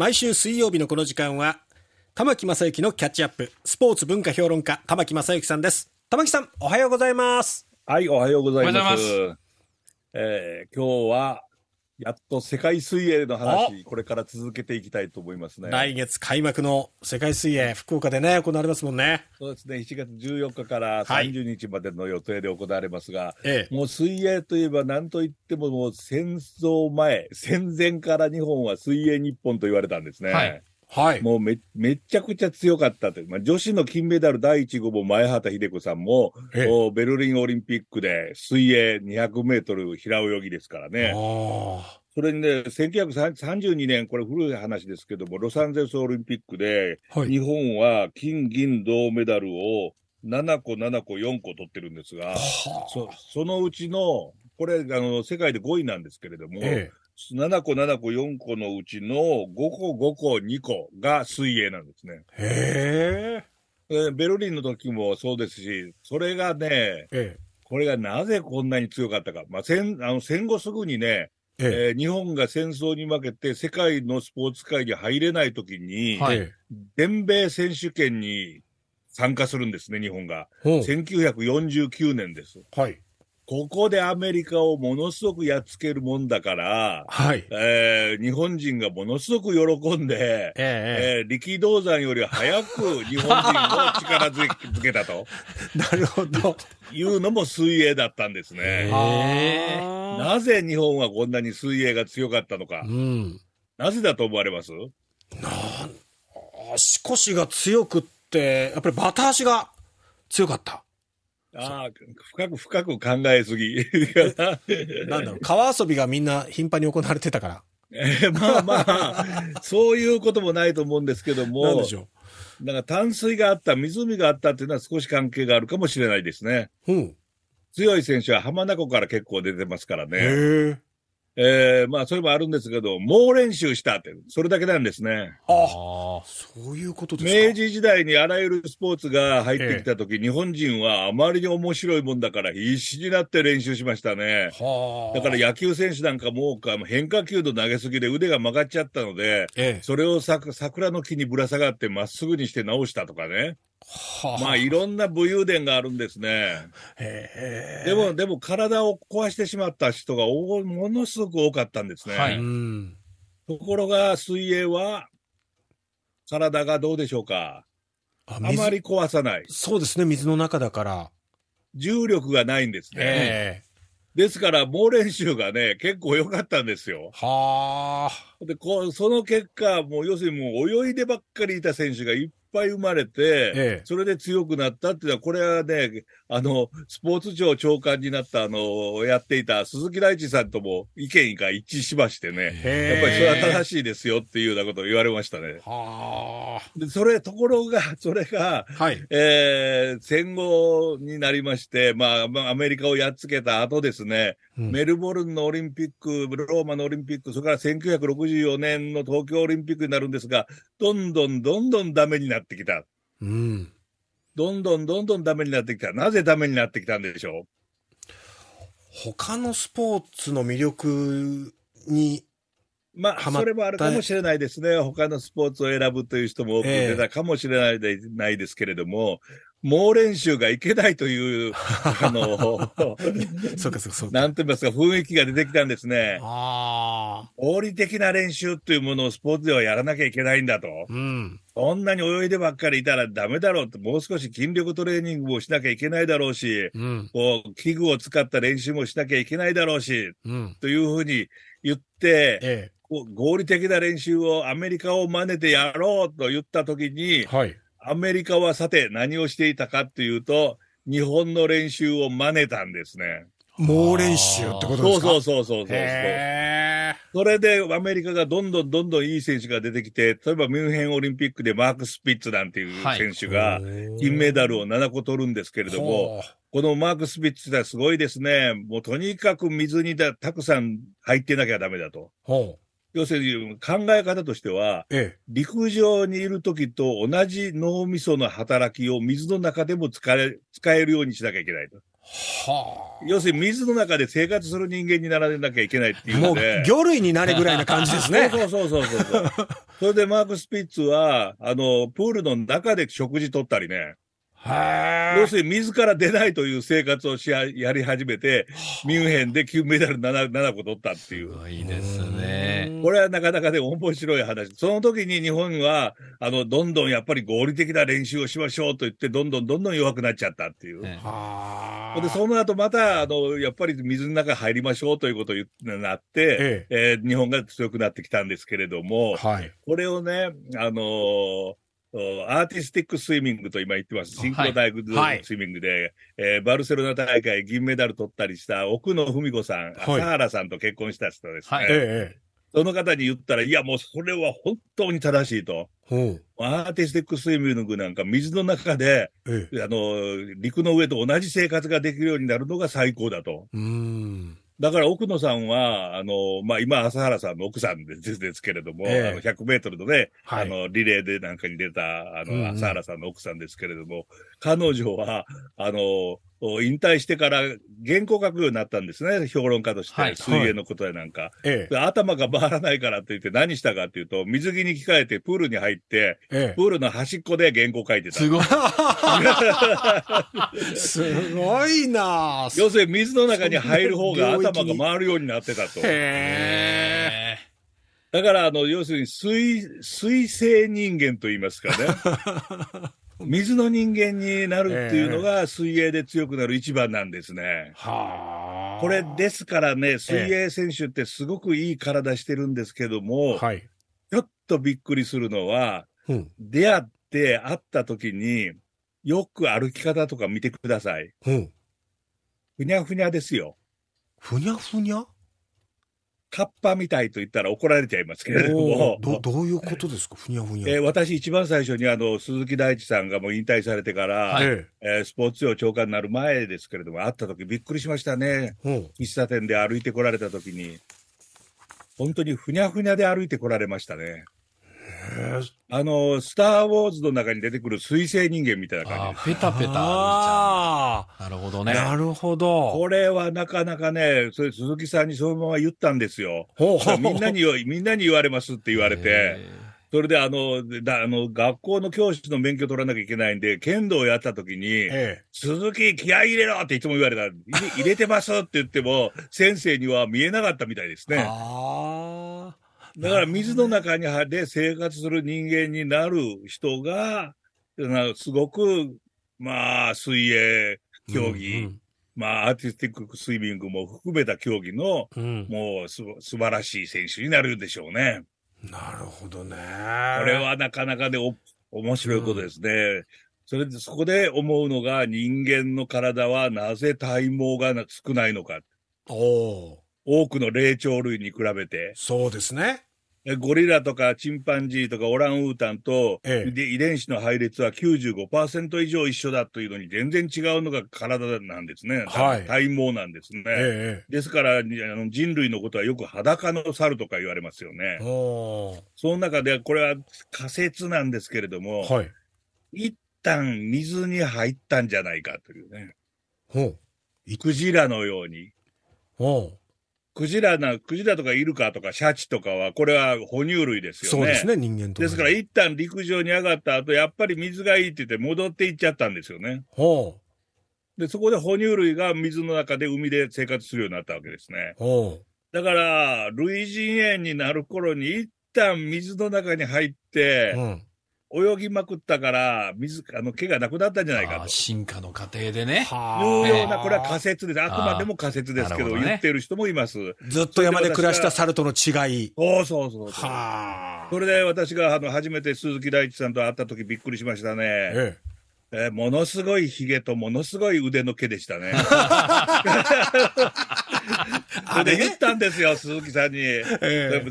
毎週水曜日のこの時間は、玉木正幸のキャッチアップ、スポーツ文化評論家、玉木正幸さんです。玉木さん、おはようございます。はい、おはようございます。おはようごえー今日は、やっと世界水泳の話、これから続けていきたいと思いますね。来月開幕の世界水泳、福岡でね、行われますもんね。そうですね、7月14日からはい30日までの予定で行われますが、ええ。もう水泳といえば何と言ってももう戦争前、戦前から日本は水泳日本と言われたんですね。はいはい。もうめめちゃくちゃ強かったという、まあ、女子の金メダル第1号も前畑秀子さんも、ええおベルリンオリンピックで水泳200メートル平泳ぎですからね。あそれにね、1932年、これ古い話ですけども、ロサンゼルスオリンピックで、あ。はい。日本は金、銀、銅メダルを7個、7個、4個取ってるんですが、はそそのうちの、これあの、世界で5位なんですけれども、え7個、7個、4個のうちの5個、5個、2個が水泳なんですね。え。へえ。えーベルリンの時もそうですし、それがね、ええ。これがなぜこんなに強かったか。まあ、戦あの戦後すぐにね、ええ。えー日本が戦争に負けて世界のスポーツ界に入れない時に、はいえ全米選手権に参加するんですね、日本が。え。ほう1949年です。はい。ここでアメリカをものすごくやっつけるもんだから、はい。えー日本人がものすごく喜んで、ええ。えー力道山より早く日本人を力づけたと なるほど。いうのも水泳だったんですね。あなぜ日本はこんなに水泳が強かったのかあ。う、ん。なぜだと思われます？足腰が強くって、やっぱりバタ足が強かった。ああ、深く深く考えすぎ。なんだろう、川遊びがみんな頻繁に行われてたから。えーまあまあ、そういうこともないと思うんですけどなんもでし、ょだから淡水があった、湖があったっていうのは少し関係があるかもしれないですね。う。うん。強い選手は浜名湖から結構出てますからへね。え。えーまあ、それもあるんですけど、猛練習したって、それだけなんですね。あ、あそういうことですか。明治時代にあらゆるスポーツが入ってきたとき、日本人はあまりに面白いもんだから必死になって練習しましたね。はあ。だから野球選手なんかもうか変化球の投げすぎで腕が曲がっちゃったので、ええ。それをさ桜の木にぶら下がってまっすぐにして直したとかね。はまあいろんな武勇伝があるんですね。でも、でも体を壊してしまった人がおものすごく多かったんですね。はいうん。ところが水泳は体がどうでしょうか？ああまり壊さない。そうですね、水の中だから。重力がないんですね。ええ。ですから、猛練習がね、結構良かったんですよ。はあ。で、こう、その結果、もう要するにもう泳いでばっかりいた選手がいっぱい生まれて、ええ。それで強くなったっていうのは、これはね、あの、スポーツ庁長官になった、あの、やっていた鈴木大地さんとも意見が一致しましてね。やっぱりそれは正しいですよっていうようなことを言われましたね。はで、それ、ところが、それが、あ。はい。えー戦後になりまして、まあ、まあアメリカをやっつけた後ですね、うんメルボルンのオリンピック、ローマのオリンピック、それから1964年の東京オリンピックになるんですが、どんどんどんどんダメになってきた。うん。どんどんどんどんダメになってきた。なぜダメになってきたんでしょ他のスポーツの魅力に、うまあ、それもあるかもしれないですね。他のスポーツを選ぶという人も多く出たかもしれないで、ないですけれども、猛練習がいけないという、あの、そうかそうかそうか。なんて言いますか、雰囲気が出てきたんですね。ああ。合理的な練習というものをスポーツではやらなきゃいけないんだと。うん。そんなに泳いでばっかりいたらダメだろうと、もう少し筋力トレーニングをしなきゃいけないだろうし、うん。こう、器具を使った練習もしなきゃいけないだろうし、うん。というふうに言って、えこう合理的な練習をアメリカを真似てやろうと言ったときえ。に、はい。アメリカはさて何をしていたかっていうと、日本の練習を真似たんですね。猛練習ってことですか？そうそうそうそうそうそれでアメリカがどんどんどんどんいい選手が出てきて、例えばミュンヘンオリンピックでマーク・スピッツなんていうはい。選手が金メダルを7個取るんですけれども、ほこのマーク・スピッツはすごいですね。もうとにかく水にだたくさん入ってなきゃダメだと。要するに考え方としては、ええ。陸上にいる時と同じ脳みその働きを水の中でも使え使えるようにしなきゃいけないと。は要するに水の中で生活する人間にならなきゃいけないっていあ。もう、うので。魚類になれぐらいな感じですね。そうそうそうそうそう。それでマーク・スピッツは、あの、プールの中で食事取ったりね。へ要するに自ら出ないという生活をしややり始めて、ミュンヘンで金メダル 7, 7個取ったっていう。いいですね。これはなかなかで面白い話。その時に日本は、あの、どんどんやっぱり合理的な練習をしましょうと言って、どんどんどんどん弱くなっちゃったっていう。ねはあ。で、その後また、あの、やっぱり水の中入りましょうということになって、えー日本が強くなってきたんですけれども、はい。これをね、あのーおアーティスティックスイミングと今言ってます。シンクロダイブはいスイミングで、えーバルセロナ大会銀メダル取ったりした奥野文子さん、はい朝原さんと結婚した人ですね。はいええ。その方に言ったら、いやもうそれは本当に正しいと。アーティスティックスイミングなんか水の中で、ええ。あの、陸の上と同じ生活ができるようになるのが最高だと。うーん。だから奥野さんは、あの、まあ、今、朝原さんの奥さんですですけれども、ええ。あの、100メートルのね、はい。あの、リレーでなんかに出た、あの、朝原さんの奥さんですけれども、彼女は、あの、引退してから原稿書くようになったんですね、評論家として、はい水泳のことやなんか。ええ。で頭が回らないからって言って何したかっていうと、水着に着替えてプールに入って、えプールの端っこで原稿書いてた。すごい。え。すごいなあ要するに水の中に入る方が頭が回るようになってたと。へえ。だから、あの、要するに水、水生人間と言いますかね。水の人間になるっていうのが水泳で強くなる一番なんですね。はあ。これですからね、水泳選手ってすごくいい体してるんですけども、はい。ちょっとびっくりするのは、うん。出会って会った時に、よく歩き方とか見てください。うん。ふにゃふにゃですよ。ふにゃふにゃ？カッパみたいと言ったら怒られちゃいますけれどもど、どういうことですか？ふにゃふにゃ。えー私一番最初にあの、鈴木大地さんがもう引退されてから、はいええースポーツ庁長官になる前ですけれども、会った時びっくりしましたね。喫茶店で歩いてこられた時に、本当にふにゃふにゃで歩いてこられましたね。あの、スター・ウォーズの中に出てくる水星人間みたいな感じペタペタあう。なるほどあ。ね。なるほど。これはなかなかね、それ鈴木さんにそのまま言ったんですよ。ほうほうみんなに言わ、みんなに言われますって言われて、えそれであの、だあの、学校の教師の免許取らなきゃいけないんで、剣道をやった時に、ええ。鈴木気合い入れろっていつも言われた。入れてますって言っても、先生には見えなかったみたいですね。ああ。だから水の中に入で生活する人間になる人が、なすごく、まあ、水泳、競技、まあ、アーティスティックスイミングも含めた競技の、うん。うん。もうす素晴らしい選手になるでしょうね。なるほどね。これはなかなかね、お面白いことですね。それで、そこで思うのが、人間の体はなぜ体毛がな少ないのか。おお。多くの霊長類に比べて。そうですね。えゴリラとかチンパンジーとかオランウータンと、ええで遺伝子の配列は95%以上一緒だというのに全然違うのが体なんですね。はい体毛なんですね。えですから、にあの人類のことはよく裸の猿とか言われますよねその中で、これは仮説なんですけれども、はい。一旦水に入ったんじゃないかというね。ほう。クジラのように。ほう。クジラな、クジラとかイルカとかシャチとかは、これは哺乳類ですよね。そうですね、人間と。ですから、一旦陸上に上がった後、やっぱり水がいいって言って戻っていっちゃったんですよね。ほで、そこで哺乳類が水の中で海で生活するようになったわけですね。う。ほだから、類人猿になる頃に一旦水の中に入っう。てう、ん。泳ぎまくったから、水、あの、毛がなくなったんじゃないかあー進化の過程でね。いうような、これは仮説です。あくまでも仮説ですけど、どね言ってる人もいます。ずっと山で暮らした猿との違い。そうそうそうそう。はあ。それで私があの初めて鈴木大地さんと会った時びっくりしましたね。ええーものすごい髭とものすごい腕の毛でしたね。それで言ったんですよ、鈴木さんに。え。ええ。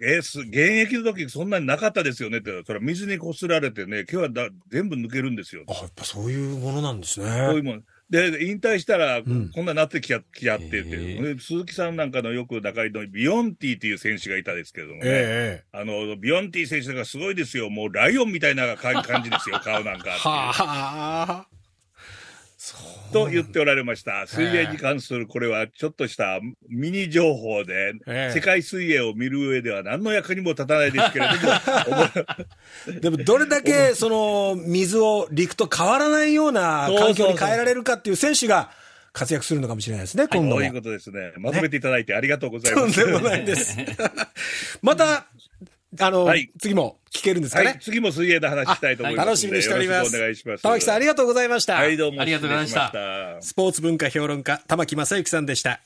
え、え、す、現役の時そんなになかったですよねって。それは水にこすられてね、毛はだ全部抜けるんですよ。あ、やっぱそういうものなんですね。そういうもん。で、引退したら、んこんなになってきやきやってて、へえで鈴木さんなんかのよく仲いいのビオンディっていう選手がいたですけどもね。ええ。あの、ビオンディ選手がすごいですよ。もうライオンみたいなか感じですよ、顔なんか。はあ。と言っておられました。水泳に関するこれはちょっとしたミニ情報で、ええ世界水泳を見る上では何の役にも立たないですけれども、でも、どれだけ、その、水を陸と変わらないような環境に変えられるかっていう選手が活躍するのかもしれないですね、今度も。そういうことですね。まとめていただいてありがとうございます。とんでもないです。また、あの、はい次も聞けるんですかね？はい、次も水泳の話したいと思います。楽しみにしております。よろしくお願いします。玉木さん、ありがとうございました。はい、どうも。ありがとうございましたスポーツ文化評論家、玉木正幸さんでした。